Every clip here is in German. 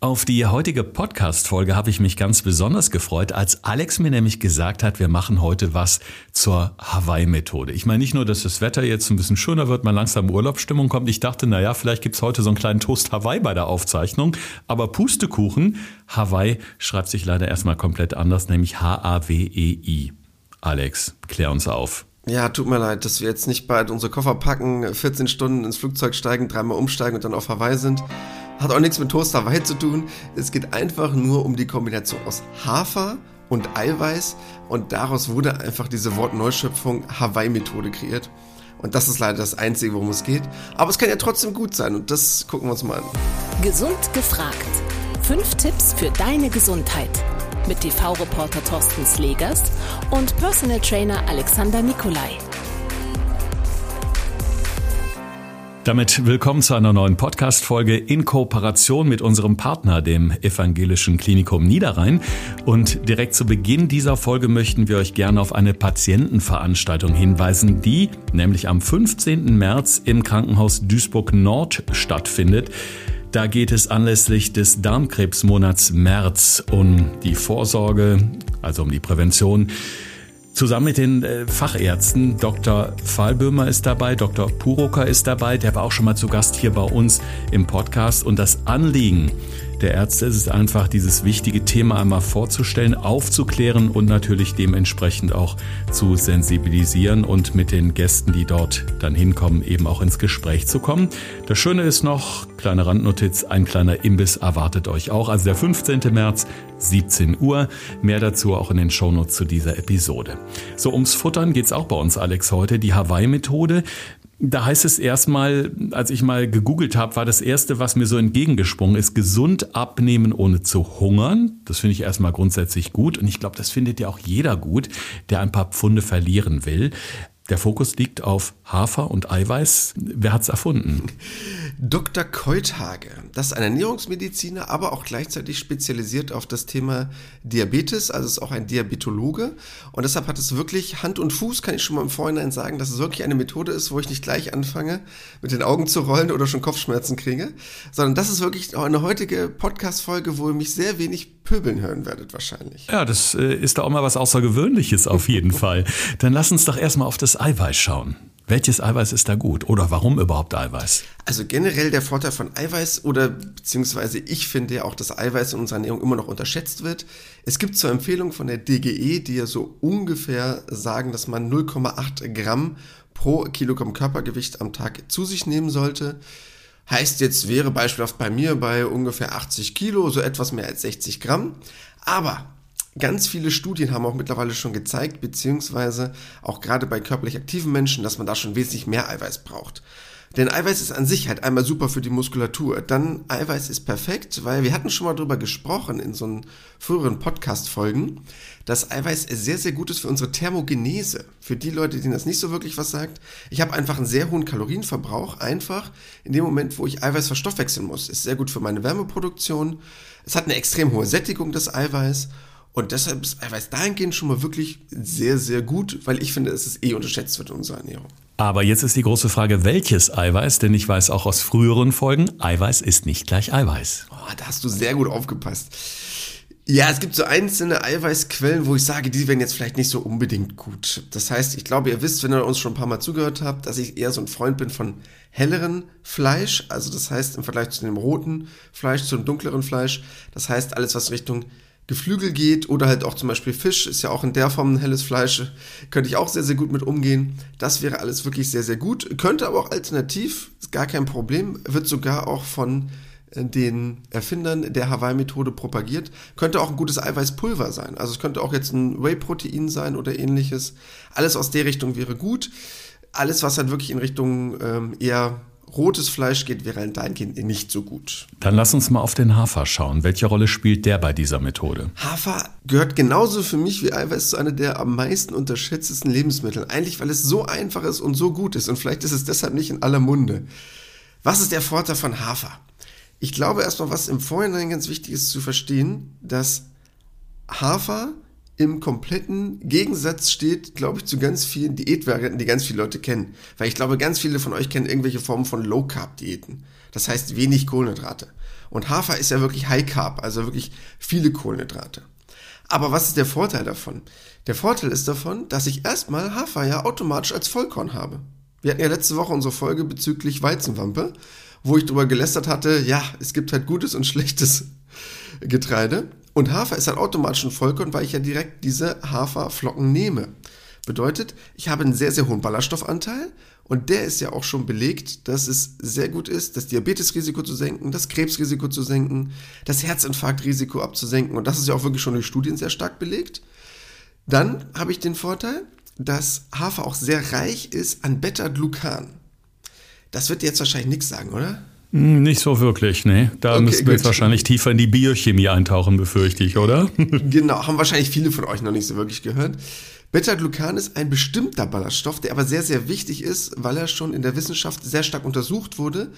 Auf die heutige Podcast-Folge habe ich mich ganz besonders gefreut, als Alex mir nämlich gesagt hat, wir machen heute was zur Hawaii-Methode. Ich meine nicht nur, dass das Wetter jetzt ein bisschen schöner wird, man langsam Urlaubsstimmung kommt. Ich dachte, naja, vielleicht gibt's heute so einen kleinen Toast Hawaii bei der Aufzeichnung. Aber Pustekuchen, Hawaii schreibt sich leider erstmal komplett anders, nämlich H-A-W-E-I. Alex, klär uns auf. Ja, tut mir leid, dass wir jetzt nicht bald unsere Koffer packen, 14 Stunden ins Flugzeug steigen, dreimal umsteigen und dann auf Hawaii sind. Hat auch nichts mit Toast Hawaii zu tun. Es geht einfach nur um die Kombination aus Hafer und Eiweiß und daraus wurde einfach diese Wortneuschöpfung Hawaii-Methode kreiert. Und das ist leider das Einzige, worum es geht. Aber es kann ja trotzdem gut sein und das gucken wir uns mal an. Gesund gefragt. Fünf Tipps für deine Gesundheit. Mit TV-Reporter Thorsten Slegers und Personal Trainer Alexander Nikolai. Damit willkommen zu einer neuen Podcast-Folge in Kooperation mit unserem Partner, dem Evangelischen Klinikum Niederrhein. Und direkt zu Beginn dieser Folge möchten wir euch gerne auf eine Patientenveranstaltung hinweisen, die nämlich am 15. März im Krankenhaus Duisburg Nord stattfindet. Da geht es anlässlich des Darmkrebsmonats März um die Vorsorge, also um die Prävention Zusammen mit den äh, Fachärzten, Dr. Fallböhmer ist dabei, Dr. Puroka ist dabei, der war auch schon mal zu Gast hier bei uns im Podcast. Und das Anliegen der Ärzte ist es einfach, dieses wichtige Thema einmal vorzustellen, aufzuklären und natürlich dementsprechend auch zu sensibilisieren und mit den Gästen, die dort dann hinkommen, eben auch ins Gespräch zu kommen. Das Schöne ist noch, kleine Randnotiz, ein kleiner Imbiss erwartet euch auch. Also der 15. März, 17 Uhr. Mehr dazu auch in den Shownotes zu dieser Episode. So, ums Futtern geht's auch bei uns, Alex, heute. Die Hawaii-Methode. Da heißt es erstmal, als ich mal gegoogelt habe, war das erste, was mir so entgegengesprungen ist, gesund abnehmen ohne zu hungern. Das finde ich erstmal grundsätzlich gut und ich glaube, das findet ja auch jeder gut, der ein paar Pfunde verlieren will. Der Fokus liegt auf Hafer und Eiweiß. Wer hat's erfunden? Dr. Keuthage. Das ist ein Ernährungsmediziner, aber auch gleichzeitig spezialisiert auf das Thema Diabetes. Also ist auch ein Diabetologe. Und deshalb hat es wirklich Hand und Fuß, kann ich schon mal im Vorhinein sagen, dass es wirklich eine Methode ist, wo ich nicht gleich anfange, mit den Augen zu rollen oder schon Kopfschmerzen kriege. Sondern das ist wirklich eine heutige Podcast-Folge, wo ihr mich sehr wenig pöbeln hören werdet wahrscheinlich. Ja, das äh, ist da auch mal was Außergewöhnliches auf jeden Fall. Dann lass uns doch erstmal auf das Eiweiß schauen. Welches Eiweiß ist da gut oder warum überhaupt Eiweiß? Also generell der Vorteil von Eiweiß oder beziehungsweise ich finde ja auch, dass Eiweiß in unserer Ernährung immer noch unterschätzt wird. Es gibt zur Empfehlung von der DGE, die ja so ungefähr sagen, dass man 0,8 Gramm pro Kilogramm Körpergewicht am Tag zu sich nehmen sollte. Heißt jetzt wäre beispielhaft bei mir bei ungefähr 80 Kilo, so etwas mehr als 60 Gramm. Aber Ganz viele Studien haben auch mittlerweile schon gezeigt, beziehungsweise auch gerade bei körperlich aktiven Menschen, dass man da schon wesentlich mehr Eiweiß braucht. Denn Eiweiß ist an sich halt einmal super für die Muskulatur. Dann Eiweiß ist perfekt, weil wir hatten schon mal drüber gesprochen in so einen früheren Podcast-Folgen, dass Eiweiß sehr, sehr gut ist für unsere Thermogenese. Für die Leute, denen das nicht so wirklich was sagt. Ich habe einfach einen sehr hohen Kalorienverbrauch, einfach in dem Moment, wo ich Eiweiß verstoffwechseln muss. Ist sehr gut für meine Wärmeproduktion. Es hat eine extrem hohe Sättigung, das Eiweiß. Und deshalb ist Eiweiß dahingehend schon mal wirklich sehr, sehr gut, weil ich finde, dass es eh unterschätzt wird in unserer Ernährung. Aber jetzt ist die große Frage, welches Eiweiß? Denn ich weiß auch aus früheren Folgen, Eiweiß ist nicht gleich Eiweiß. Oh, da hast du sehr gut aufgepasst. Ja, es gibt so einzelne Eiweißquellen, wo ich sage, die wären jetzt vielleicht nicht so unbedingt gut. Das heißt, ich glaube, ihr wisst, wenn ihr uns schon ein paar Mal zugehört habt, dass ich eher so ein Freund bin von helleren Fleisch. Also das heißt im Vergleich zu dem roten Fleisch, zu dem dunkleren Fleisch. Das heißt, alles, was Richtung Geflügel geht oder halt auch zum Beispiel Fisch, ist ja auch in der Form ein helles Fleisch, könnte ich auch sehr, sehr gut mit umgehen. Das wäre alles wirklich sehr, sehr gut. Könnte aber auch alternativ, ist gar kein Problem, wird sogar auch von äh, den Erfindern der Hawaii-Methode propagiert. Könnte auch ein gutes Eiweißpulver sein. Also es könnte auch jetzt ein Whey-Protein sein oder ähnliches. Alles aus der Richtung wäre gut. Alles, was halt wirklich in Richtung ähm, eher rotes Fleisch geht, wäre ein dahingehend nicht so gut. Dann lass uns mal auf den Hafer schauen. Welche Rolle spielt der bei dieser Methode? Hafer gehört genauso für mich wie Eiweiß zu einer der am meisten unterschätztesten Lebensmittel. Eigentlich, weil es so einfach ist und so gut ist. Und vielleicht ist es deshalb nicht in aller Munde. Was ist der Vorteil von Hafer? Ich glaube erstmal, was im Vorhinein ganz wichtig ist zu verstehen, dass Hafer im kompletten Gegensatz steht, glaube ich, zu ganz vielen Diätvarianten, die ganz viele Leute kennen. Weil ich glaube, ganz viele von euch kennen irgendwelche Formen von Low-Carb-Diäten. Das heißt wenig Kohlenhydrate. Und Hafer ist ja wirklich High Carb, also wirklich viele Kohlenhydrate. Aber was ist der Vorteil davon? Der Vorteil ist davon, dass ich erstmal Hafer ja automatisch als Vollkorn habe. Wir hatten ja letzte Woche unsere Folge bezüglich Weizenwampe, wo ich darüber gelästert hatte, ja, es gibt halt gutes und schlechtes Getreide. Und Hafer ist halt automatisch ein Vollkorn, weil ich ja direkt diese Haferflocken nehme. Bedeutet, ich habe einen sehr, sehr hohen Ballaststoffanteil und der ist ja auch schon belegt, dass es sehr gut ist, das Diabetesrisiko zu senken, das Krebsrisiko zu senken, das Herzinfarktrisiko abzusenken und das ist ja auch wirklich schon durch Studien sehr stark belegt. Dann habe ich den Vorteil, dass Hafer auch sehr reich ist an Beta-Glucan. Das wird dir jetzt wahrscheinlich nichts sagen, oder? Hm, nicht so wirklich, ne? Da okay, müssen wir jetzt wahrscheinlich tiefer in die Biochemie eintauchen, befürchte ich, oder? genau, haben wahrscheinlich viele von euch noch nicht so wirklich gehört. Beta-Glucan ist ein bestimmter Ballaststoff, der aber sehr, sehr wichtig ist, weil er schon in der Wissenschaft sehr stark untersucht wurde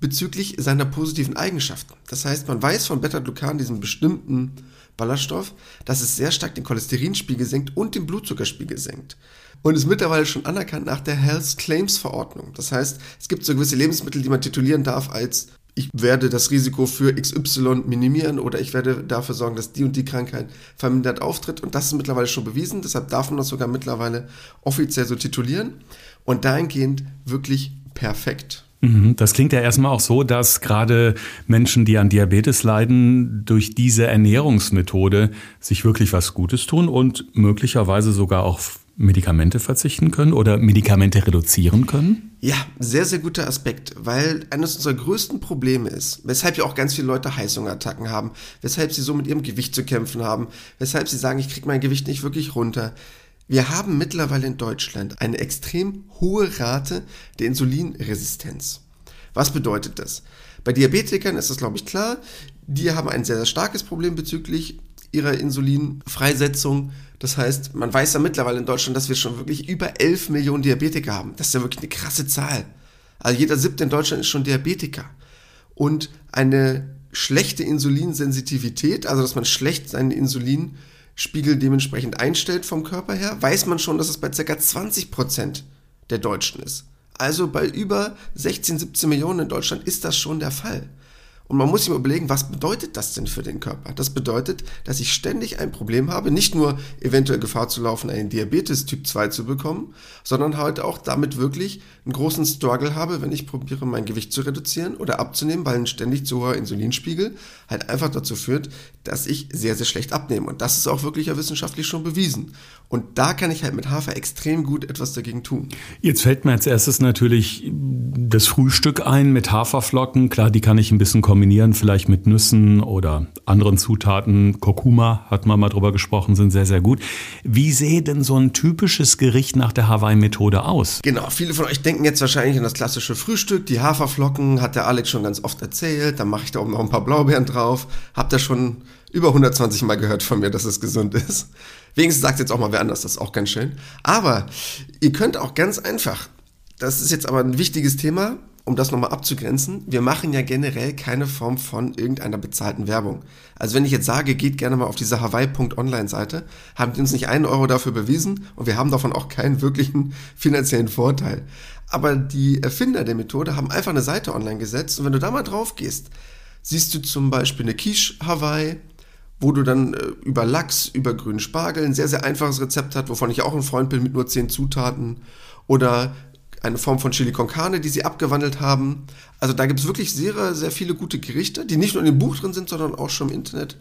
bezüglich seiner positiven Eigenschaften. Das heißt, man weiß von Beta-Glucan, diesem bestimmten Ballaststoff, dass es sehr stark den Cholesterinspiegel senkt und den Blutzuckerspiegel senkt. Und ist mittlerweile schon anerkannt nach der Health Claims Verordnung. Das heißt, es gibt so gewisse Lebensmittel, die man titulieren darf als ich werde das Risiko für XY minimieren oder ich werde dafür sorgen, dass die und die Krankheit vermindert auftritt. Und das ist mittlerweile schon bewiesen. Deshalb darf man das sogar mittlerweile offiziell so titulieren. Und dahingehend wirklich perfekt. Mhm. Das klingt ja erstmal auch so, dass gerade Menschen, die an Diabetes leiden, durch diese Ernährungsmethode sich wirklich was Gutes tun und möglicherweise sogar auch Medikamente verzichten können oder Medikamente reduzieren können? Ja, sehr, sehr guter Aspekt, weil eines unserer größten Probleme ist, weshalb ja auch ganz viele Leute Heißhungerattacken haben, weshalb sie so mit ihrem Gewicht zu kämpfen haben, weshalb sie sagen, ich kriege mein Gewicht nicht wirklich runter. Wir haben mittlerweile in Deutschland eine extrem hohe Rate der Insulinresistenz. Was bedeutet das? Bei Diabetikern ist das, glaube ich, klar. Die haben ein sehr, sehr starkes Problem bezüglich ihrer Insulinfreisetzung. Das heißt, man weiß ja mittlerweile in Deutschland, dass wir schon wirklich über 11 Millionen Diabetiker haben. Das ist ja wirklich eine krasse Zahl. Also jeder siebte in Deutschland ist schon Diabetiker. Und eine schlechte Insulinsensitivität, also dass man schlecht seinen Insulinspiegel dementsprechend einstellt vom Körper her, weiß man schon, dass es bei ca. 20 Prozent der Deutschen ist. Also bei über 16, 17 Millionen in Deutschland ist das schon der Fall. Und man muss sich mal überlegen, was bedeutet das denn für den Körper? Das bedeutet, dass ich ständig ein Problem habe, nicht nur eventuell Gefahr zu laufen, einen Diabetes Typ 2 zu bekommen, sondern halt auch damit wirklich einen großen Struggle habe, wenn ich probiere, mein Gewicht zu reduzieren oder abzunehmen, weil ein ständig zu hoher Insulinspiegel halt einfach dazu führt, dass ich sehr, sehr schlecht abnehme. Und das ist auch wirklich ja wissenschaftlich schon bewiesen. Und da kann ich halt mit Hafer extrem gut etwas dagegen tun. Jetzt fällt mir als erstes natürlich das Frühstück ein mit Haferflocken. Klar, die kann ich ein bisschen kombinieren, vielleicht mit Nüssen oder anderen Zutaten. Kurkuma, hat man mal drüber gesprochen, sind sehr, sehr gut. Wie sähe denn so ein typisches Gericht nach der Hawaii-Methode aus? Genau, viele von euch denken, denken jetzt wahrscheinlich an das klassische Frühstück. Die Haferflocken hat der Alex schon ganz oft erzählt. Dann mache ich da oben noch ein paar Blaubeeren drauf. Habt ihr schon über 120 Mal gehört von mir, dass es gesund ist. Wenigstens sagt jetzt auch mal wer anders, das ist auch ganz schön. Aber ihr könnt auch ganz einfach, das ist jetzt aber ein wichtiges Thema, um das nochmal abzugrenzen, wir machen ja generell keine Form von irgendeiner bezahlten Werbung. Also wenn ich jetzt sage, geht gerne mal auf diese Hawaii.online-Seite, haben die uns nicht einen Euro dafür bewiesen und wir haben davon auch keinen wirklichen finanziellen Vorteil. Aber die Erfinder der Methode haben einfach eine Seite online gesetzt und wenn du da mal drauf gehst, siehst du zum Beispiel eine Quiche Hawaii, wo du dann äh, über Lachs, über grünen Spargel ein sehr, sehr einfaches Rezept hast, wovon ich auch ein Freund bin mit nur zehn Zutaten. Oder eine Form von Chili con Carne, die sie abgewandelt haben. Also da gibt es wirklich sehr, sehr viele gute Gerichte, die nicht nur in dem Buch drin sind, sondern auch schon im Internet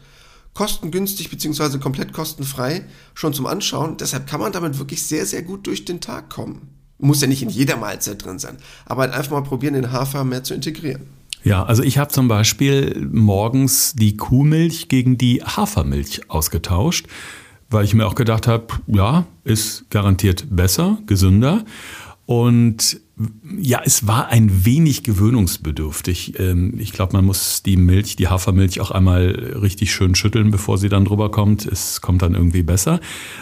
kostengünstig bzw. komplett kostenfrei schon zum Anschauen. Deshalb kann man damit wirklich sehr, sehr gut durch den Tag kommen. Muss ja nicht in jeder Mahlzeit drin sein, aber halt einfach mal probieren, den Hafer mehr zu integrieren. Ja, also ich habe zum Beispiel morgens die Kuhmilch gegen die Hafermilch ausgetauscht, weil ich mir auch gedacht habe, ja, ist garantiert besser, gesünder. Und ja, es war ein wenig gewöhnungsbedürftig. Ähm, ich glaube, man muss die Milch, die Hafermilch auch einmal richtig schön schütteln, bevor sie dann drüber kommt. Es kommt dann irgendwie besser.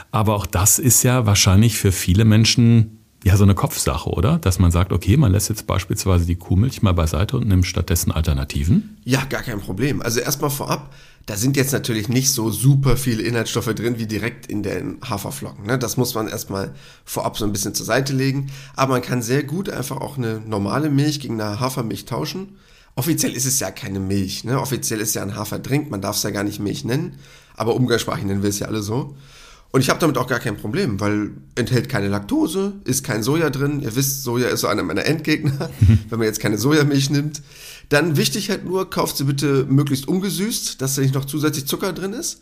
Aber auch das ist ja wahrscheinlich für viele Menschen ja so eine Kopfsache, oder? Dass man sagt, okay, man lässt jetzt beispielsweise die Kuhmilch mal beiseite und nimmt stattdessen Alternativen? Ja, gar kein Problem. Also erstmal vorab, da sind jetzt natürlich nicht so super viele Inhaltsstoffe drin wie direkt in den Haferflocken. Ne? Das muss man erstmal vorab so ein bisschen zur Seite legen. Aber man kann sehr gut einfach auch eine normale Milch gegen eine Hafermilch tauschen. Offiziell ist es ja keine Milch, ne? Offiziell ist ja ein Haferdrink, man darf es ja gar nicht Milch nennen, aber umgangssprachlich nennen wir es ja alle so. Und ich habe damit auch gar kein Problem, weil enthält keine Laktose, ist kein Soja drin. Ihr wisst, Soja ist so einer meiner Endgegner, wenn man jetzt keine Sojamilch nimmt. Dann wichtig halt nur, kauft sie bitte möglichst ungesüßt, dass da nicht noch zusätzlich Zucker drin ist.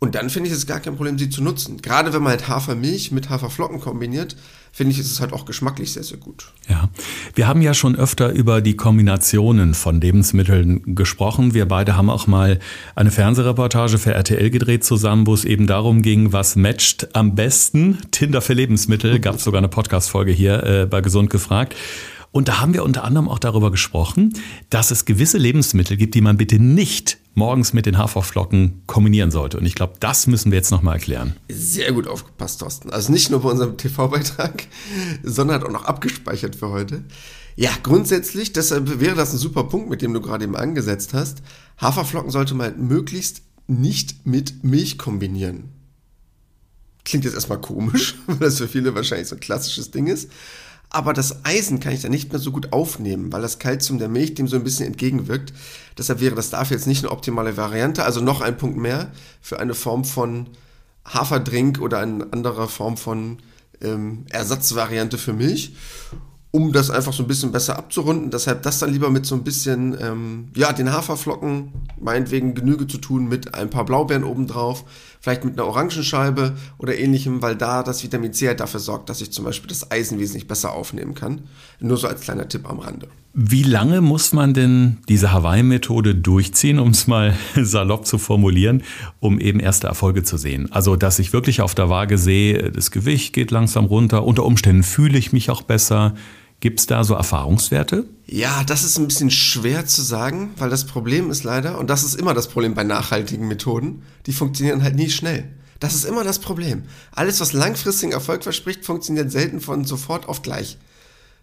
Und dann finde ich es gar kein Problem, sie zu nutzen. Gerade wenn man halt Hafermilch mit Haferflocken kombiniert, finde ich, ist es halt auch geschmacklich sehr, sehr gut. Ja, wir haben ja schon öfter über die Kombinationen von Lebensmitteln gesprochen. Wir beide haben auch mal eine Fernsehreportage für RTL gedreht zusammen, wo es eben darum ging, was matcht am besten. Tinder für Lebensmittel, gab es sogar eine Podcast-Folge hier äh, bei Gesund gefragt. Und da haben wir unter anderem auch darüber gesprochen, dass es gewisse Lebensmittel gibt, die man bitte nicht morgens mit den Haferflocken kombinieren sollte. Und ich glaube, das müssen wir jetzt nochmal erklären. Sehr gut aufgepasst, Thorsten. Also nicht nur bei unserem TV-Beitrag, sondern auch noch abgespeichert für heute. Ja, grundsätzlich, deshalb wäre das ein super Punkt, mit dem du gerade eben angesetzt hast. Haferflocken sollte man möglichst nicht mit Milch kombinieren. Klingt jetzt erstmal komisch, weil das für viele wahrscheinlich so ein klassisches Ding ist aber das Eisen kann ich dann nicht mehr so gut aufnehmen, weil das Kalzium der Milch dem so ein bisschen entgegenwirkt. Deshalb wäre das dafür jetzt nicht eine optimale Variante. Also noch ein Punkt mehr für eine Form von Haferdrink oder eine andere Form von ähm, Ersatzvariante für Milch um das einfach so ein bisschen besser abzurunden. Deshalb das dann lieber mit so ein bisschen, ähm, ja, den Haferflocken, meinetwegen Genüge zu tun mit ein paar Blaubeeren obendrauf, vielleicht mit einer Orangenscheibe oder ähnlichem, weil da das Vitamin C halt dafür sorgt, dass ich zum Beispiel das Eisen wesentlich besser aufnehmen kann. Nur so als kleiner Tipp am Rande. Wie lange muss man denn diese Hawaii-Methode durchziehen, um es mal salopp zu formulieren, um eben erste Erfolge zu sehen? Also, dass ich wirklich auf der Waage sehe, das Gewicht geht langsam runter, unter Umständen fühle ich mich auch besser. Gibt es da so Erfahrungswerte? Ja, das ist ein bisschen schwer zu sagen, weil das Problem ist leider, und das ist immer das Problem bei nachhaltigen Methoden, die funktionieren halt nie schnell. Das ist immer das Problem. Alles, was langfristigen Erfolg verspricht, funktioniert selten von sofort auf gleich.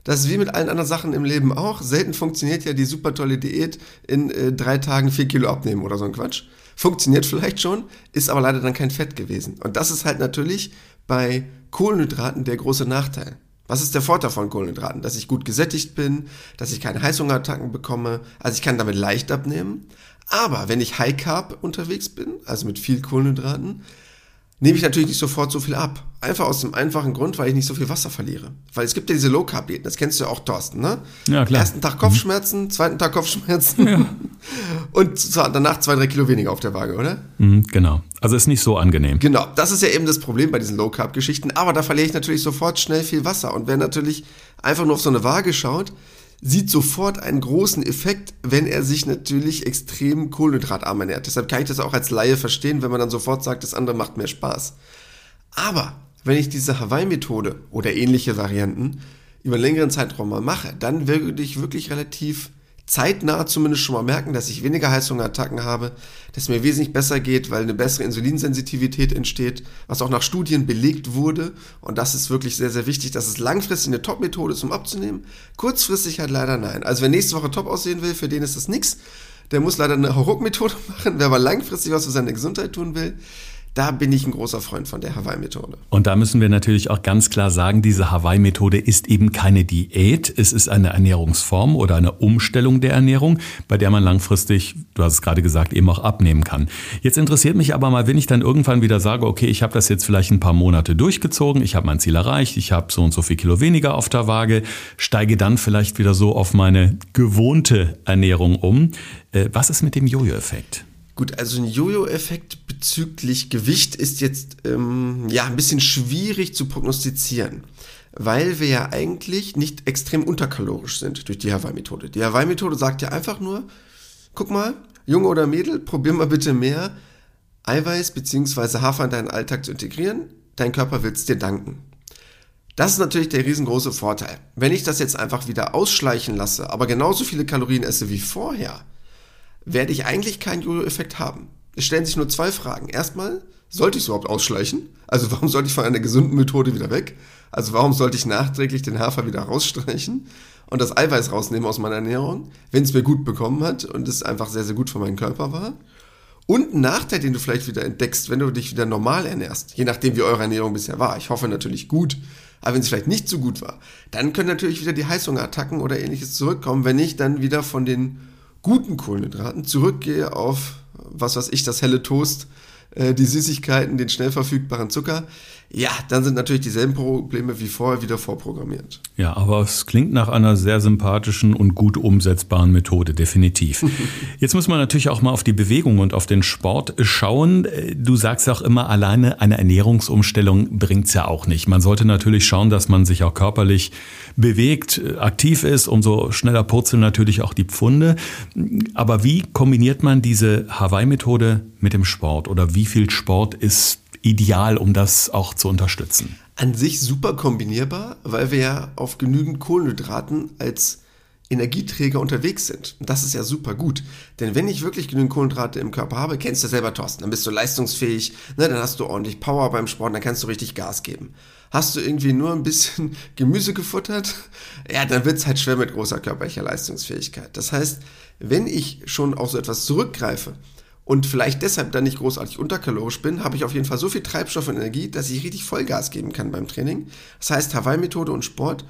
Das ist wie mit allen anderen Sachen im Leben auch. Selten funktioniert ja die super tolle Diät in äh, drei Tagen vier Kilo abnehmen oder so ein Quatsch. Funktioniert vielleicht schon, ist aber leider dann kein Fett gewesen. Und das ist halt natürlich bei Kohlenhydraten der große Nachteil. Was ist der Vorteil von Kohlenhydraten? Dass ich gut gesättigt bin, dass ich keine Heißhungerattacken bekomme, also ich kann damit leicht abnehmen. Aber wenn ich High Carb unterwegs bin, also mit viel Kohlenhydraten, nehme ich natürlich nicht sofort so viel ab. Einfach aus dem einfachen Grund, weil ich nicht so viel Wasser verliere. Weil es gibt ja diese Low Carb Diäten, das kennst du ja auch, Thorsten, ne? Ja, klar. Ersten Tag Kopfschmerzen, mhm. zweiten Tag Kopfschmerzen ja. und danach zwei, drei Kilo weniger auf der Waage, oder? Mhm, genau. Also ist nicht so angenehm. Genau, das ist ja eben das Problem bei diesen Low Carb Geschichten. Aber da verliere ich natürlich sofort schnell viel Wasser. Und wer natürlich einfach nur auf so eine Waage schaut, sieht sofort einen großen Effekt, wenn er sich natürlich extrem kohlenhydratarm ernährt. Deshalb kann ich das auch als Laie verstehen, wenn man dann sofort sagt, das andere macht mehr Spaß. Aber wenn ich diese Hawaii-Methode oder ähnliche Varianten über einen längeren Zeitraum mal mache, dann würde ich wirklich relativ zeitnah zumindest schon mal merken, dass ich weniger Heißhungerattacken habe, dass mir wesentlich besser geht, weil eine bessere Insulinsensitivität entsteht, was auch nach Studien belegt wurde. Und das ist wirklich sehr, sehr wichtig. Das ist langfristig eine Top-Methode zum Abzunehmen. Kurzfristig halt leider nein. Also wer nächste Woche top aussehen will, für den ist das nichts. Der muss leider eine Hauruck-Methode machen. Wer aber langfristig was für seine Gesundheit tun will, da bin ich ein großer Freund von der Hawaii-Methode. Und da müssen wir natürlich auch ganz klar sagen, diese Hawaii-Methode ist eben keine Diät. Es ist eine Ernährungsform oder eine Umstellung der Ernährung, bei der man langfristig, du hast es gerade gesagt, eben auch abnehmen kann. Jetzt interessiert mich aber mal, wenn ich dann irgendwann wieder sage, okay, ich habe das jetzt vielleicht ein paar Monate durchgezogen, ich habe mein Ziel erreicht, ich habe so und so viel Kilo weniger auf der Waage, steige dann vielleicht wieder so auf meine gewohnte Ernährung um. Äh, was ist mit dem Jojo-Effekt? Gut, also ein Jojo-Effekt bezüglich Gewicht ist jetzt ähm, ja ein bisschen schwierig zu prognostizieren, weil wir ja eigentlich nicht extrem unterkalorisch sind durch die Hawaii-Methode. Die Hawaii-Methode sagt ja einfach nur, guck mal, Junge oder Mädel, probier mal bitte mehr Eiweiß bzw. Hafer in deinen Alltag zu integrieren. Dein Körper wird es dir danken. Das ist natürlich der riesengroße Vorteil. Wenn ich das jetzt einfach wieder ausschleichen lasse, aber genauso viele Kalorien esse wie vorher, werde ich eigentlich keinen Jojo-Effekt haben. Es stellen sich nur zwei Fragen. Erstmal, sollte ich es überhaupt ausschleichen? Also warum sollte ich von einer gesunden Methode wieder weg? Also warum sollte ich nachträglich den Hafer wieder rausstreichen und das Eiweiß rausnehmen aus meiner Ernährung, wenn es mir gut bekommen hat und es einfach sehr, sehr gut für meinen Körper war? Und ein Nachteil, den du vielleicht wieder entdeckst, wenn du dich wieder normal ernährst, je nachdem wie eure Ernährung bisher war. Ich hoffe natürlich gut, aber wenn es vielleicht nicht so gut war, dann können natürlich wieder die Heißhungerattacken oder ähnliches zurückkommen, wenn ich dann wieder von den guten Kohlenhydraten zurückgehe auf, was weiß ich, das helle Toast, äh, die Süßigkeiten, den schnell verfügbaren Zucker, ja, dann sind natürlich dieselben Probleme wie vorher wieder vorprogrammiert. Ja, aber es klingt nach einer sehr sympathischen und gut umsetzbaren Methode, definitiv. Jetzt muss man natürlich auch mal auf die Bewegung und auf den Sport schauen. Du sagst auch immer, alleine eine Ernährungsumstellung bringt's ja auch nicht. Man sollte natürlich schauen, dass man sich auch körperlich bewegt, aktiv ist. Umso schneller purzeln natürlich auch die Pfunde. Aber wie kombiniert man diese Hawaii-Methode mit dem Sport? Oder wie viel Sport ist ideal, um das auch zu unterstützen? An sich super kombinierbar, weil wir ja auf genügend Kohlenhydraten als Energieträger unterwegs sind. Und das ist ja super gut. Denn wenn ich wirklich genügend Kohlenhydrate im Körper habe, kennst du selber, Thorsten, dann bist du leistungsfähig, ne, dann hast du ordentlich Power beim Sport, dann kannst du richtig Gas geben. Hast du irgendwie nur ein bisschen Gemüse gefuttert, ja, dann wird es halt schwer mit großer körperlicher Leistungsfähigkeit. Das heißt, wenn ich schon auf so etwas zurückgreife, und vielleicht deshalb dann nicht großartig unterkalorisch bin, habe ich auf jeden Fall so viel Treibstoff und Energie, dass ich richtig Vollgas geben kann beim Training. Das heißt, Hawaii-Methode und Sport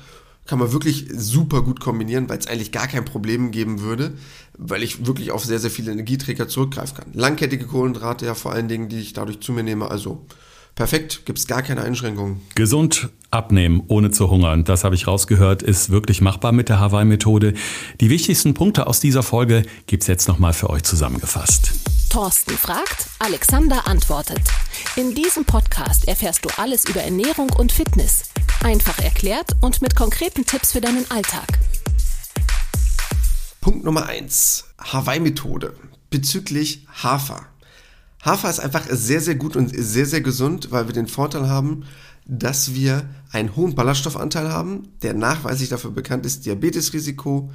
kann man wirklich super gut kombinieren, weil es eigentlich gar kein Problem geben würde, weil ich wirklich auf sehr, sehr viele Energieträger zurückgreifen kann. Langkettige Kohlenhydrate ja vor allen Dingen, die ich dadurch zu mir nehme, also perfekt, gibt es gar keine Einschränkungen. Gesund abnehmen, ohne zu hungern, das habe ich rausgehört, ist wirklich machbar mit der Hawaii-Methode. Die wichtigsten Punkte aus dieser Folge gibt es jetzt nochmal für euch zusammengefasst. Thorsten fragt, Alexander antwortet. In diesem Podcast erfährst du alles über Ernährung und Fitness. Einfach erklärt und mit konkreten Tipps für deinen Alltag. Punkt Nummer 1. Hawaii-Methode bezüglich Hafer. Hafer ist einfach sehr, sehr gut und sehr, sehr gesund, weil wir den Vorteil haben, dass wir einen hohen Ballaststoffanteil haben, der nachweislich dafür bekannt ist, Diabetesrisiko,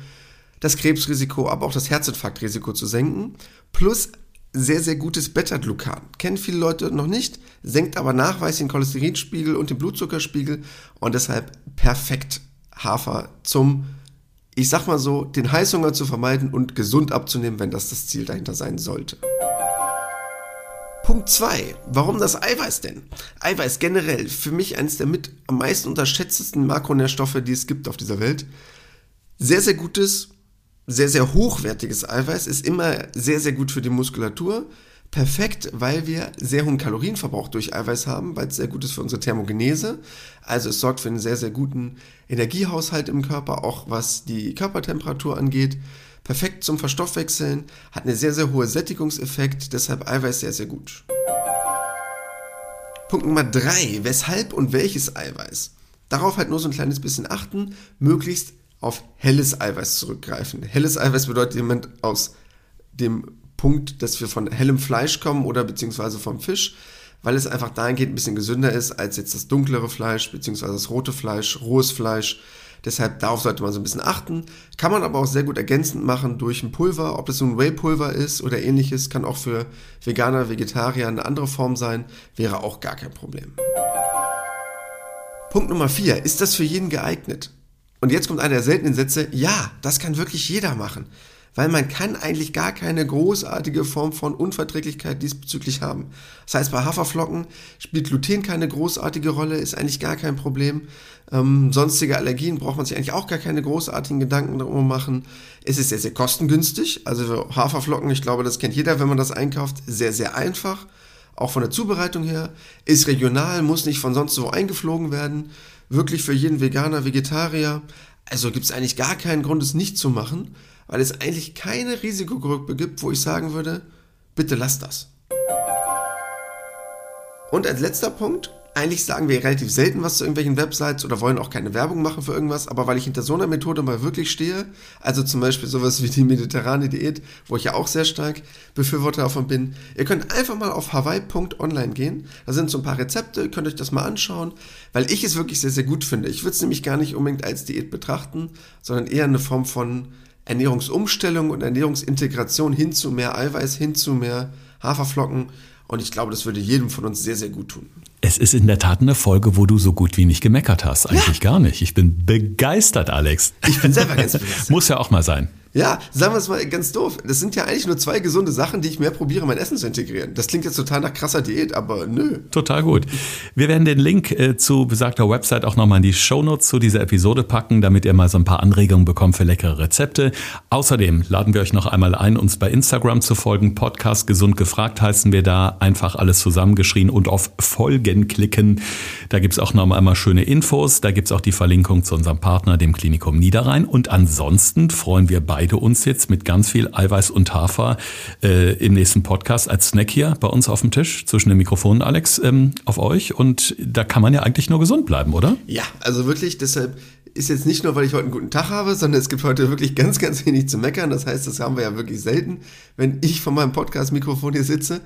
das Krebsrisiko, aber auch das Herzinfarktrisiko zu senken, plus sehr, sehr gutes Beta-Glucan. Kennen viele Leute noch nicht, senkt aber nachweislich den Cholesterinspiegel und den Blutzuckerspiegel und deshalb perfekt Hafer zum, ich sag mal so, den Heißhunger zu vermeiden und gesund abzunehmen, wenn das das Ziel dahinter sein sollte. Punkt 2. Warum das Eiweiß denn? Eiweiß generell für mich eines der mit am meisten unterschätztesten Makronährstoffe, die es gibt auf dieser Welt. Sehr, sehr gutes sehr, sehr hochwertiges Eiweiß ist immer sehr, sehr gut für die Muskulatur. Perfekt, weil wir sehr hohen Kalorienverbrauch durch Eiweiß haben, weil es sehr gut ist für unsere Thermogenese. Also es sorgt für einen sehr, sehr guten Energiehaushalt im Körper, auch was die Körpertemperatur angeht. Perfekt zum Verstoffwechseln, hat einen sehr, sehr hohen Sättigungseffekt, deshalb Eiweiß sehr, sehr gut. Punkt Nummer drei: Weshalb und welches Eiweiß? Darauf halt nur so ein kleines bisschen achten, möglichst auf helles Eiweiß zurückgreifen. Helles Eiweiß bedeutet jemand aus dem Punkt, dass wir von hellem Fleisch kommen oder beziehungsweise vom Fisch, weil es einfach dahingehend ein bisschen gesünder ist als jetzt das dunklere Fleisch beziehungsweise das rote Fleisch, rohes Fleisch. Deshalb darauf sollte man so ein bisschen achten. Kann man aber auch sehr gut ergänzend machen durch ein Pulver, ob das so ein Whey-Pulver ist oder ähnliches, kann auch für Veganer, Vegetarier eine andere Form sein, wäre auch gar kein Problem. Punkt Nummer 4. Ist das für jeden geeignet? Und jetzt kommt einer der seltenen Sätze, ja, das kann wirklich jeder machen. Weil man kann eigentlich gar keine großartige Form von Unverträglichkeit diesbezüglich haben. Das heißt, bei Haferflocken spielt Gluten keine großartige Rolle, ist eigentlich gar kein Problem. Ähm, sonstige Allergien braucht man sich eigentlich auch gar keine großartigen Gedanken darum machen. Es ist sehr, sehr kostengünstig. Also Haferflocken, ich glaube, das kennt jeder, wenn man das einkauft, sehr, sehr einfach. Auch von der Zubereitung her. Ist regional, muss nicht von sonst wo eingeflogen werden wirklich für jeden Veganer, Vegetarier. Also gibt es eigentlich gar keinen Grund, es nicht zu machen, weil es eigentlich keine Risikogruppe gibt, wo ich sagen würde, bitte lass das. Und als letzter Punkt, eigentlich sagen wir relativ selten was zu irgendwelchen Websites oder wollen auch keine Werbung machen für irgendwas, aber weil ich hinter so einer Methode mal wirklich stehe, also zum Beispiel sowas wie die mediterrane Diät, wo ich ja auch sehr stark Befürworter davon bin, ihr könnt einfach mal auf hawaii.online gehen, da sind so ein paar Rezepte, könnt euch das mal anschauen, weil ich es wirklich sehr, sehr gut finde. Ich würde es nämlich gar nicht unbedingt als Diät betrachten, sondern eher eine Form von Ernährungsumstellung und Ernährungsintegration hin zu mehr Eiweiß, hin zu mehr Haferflocken und ich glaube, das würde jedem von uns sehr, sehr gut tun. Es ist in der Tat eine Folge, wo du so gut wie nicht gemeckert hast. Eigentlich ja. gar nicht. Ich bin begeistert, Alex. Ich bin selber ganz begeistert. Muss ja auch mal sein. Ja, sagen wir es mal ganz doof. Das sind ja eigentlich nur zwei gesunde Sachen, die ich mehr probiere, mein Essen zu integrieren. Das klingt jetzt total nach krasser Diät, aber nö. Total gut. Wir werden den Link äh, zu besagter Website auch nochmal in die Shownotes zu dieser Episode packen, damit ihr mal so ein paar Anregungen bekommt für leckere Rezepte. Außerdem laden wir euch noch einmal ein, uns bei Instagram zu folgen. Podcast Gesund gefragt heißen wir da. Einfach alles zusammengeschrien und auf Folgen klicken. Da gibt's auch noch einmal schöne Infos. Da gibt's auch die Verlinkung zu unserem Partner, dem Klinikum Niederrhein. Und ansonsten freuen wir beide beide uns jetzt mit ganz viel Eiweiß und Hafer äh, im nächsten Podcast als Snack hier bei uns auf dem Tisch zwischen den Mikrofonen, Alex, ähm, auf euch. Und da kann man ja eigentlich nur gesund bleiben, oder? Ja, also wirklich, deshalb ist jetzt nicht nur, weil ich heute einen guten Tag habe, sondern es gibt heute wirklich ganz, ganz wenig zu meckern. Das heißt, das haben wir ja wirklich selten, wenn ich von meinem Podcast-Mikrofon hier sitze.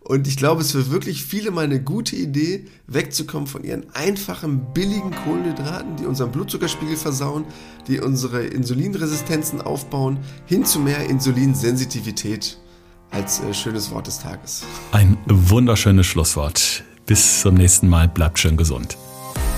Und ich glaube, es für wirklich viele mal eine gute Idee, wegzukommen von ihren einfachen, billigen Kohlenhydraten, die unseren Blutzuckerspiegel versauen, die unsere Insulinresistenzen aufbauen, hin zu mehr Insulinsensitivität als äh, schönes Wort des Tages. Ein wunderschönes Schlusswort. Bis zum nächsten Mal. Bleibt schön gesund.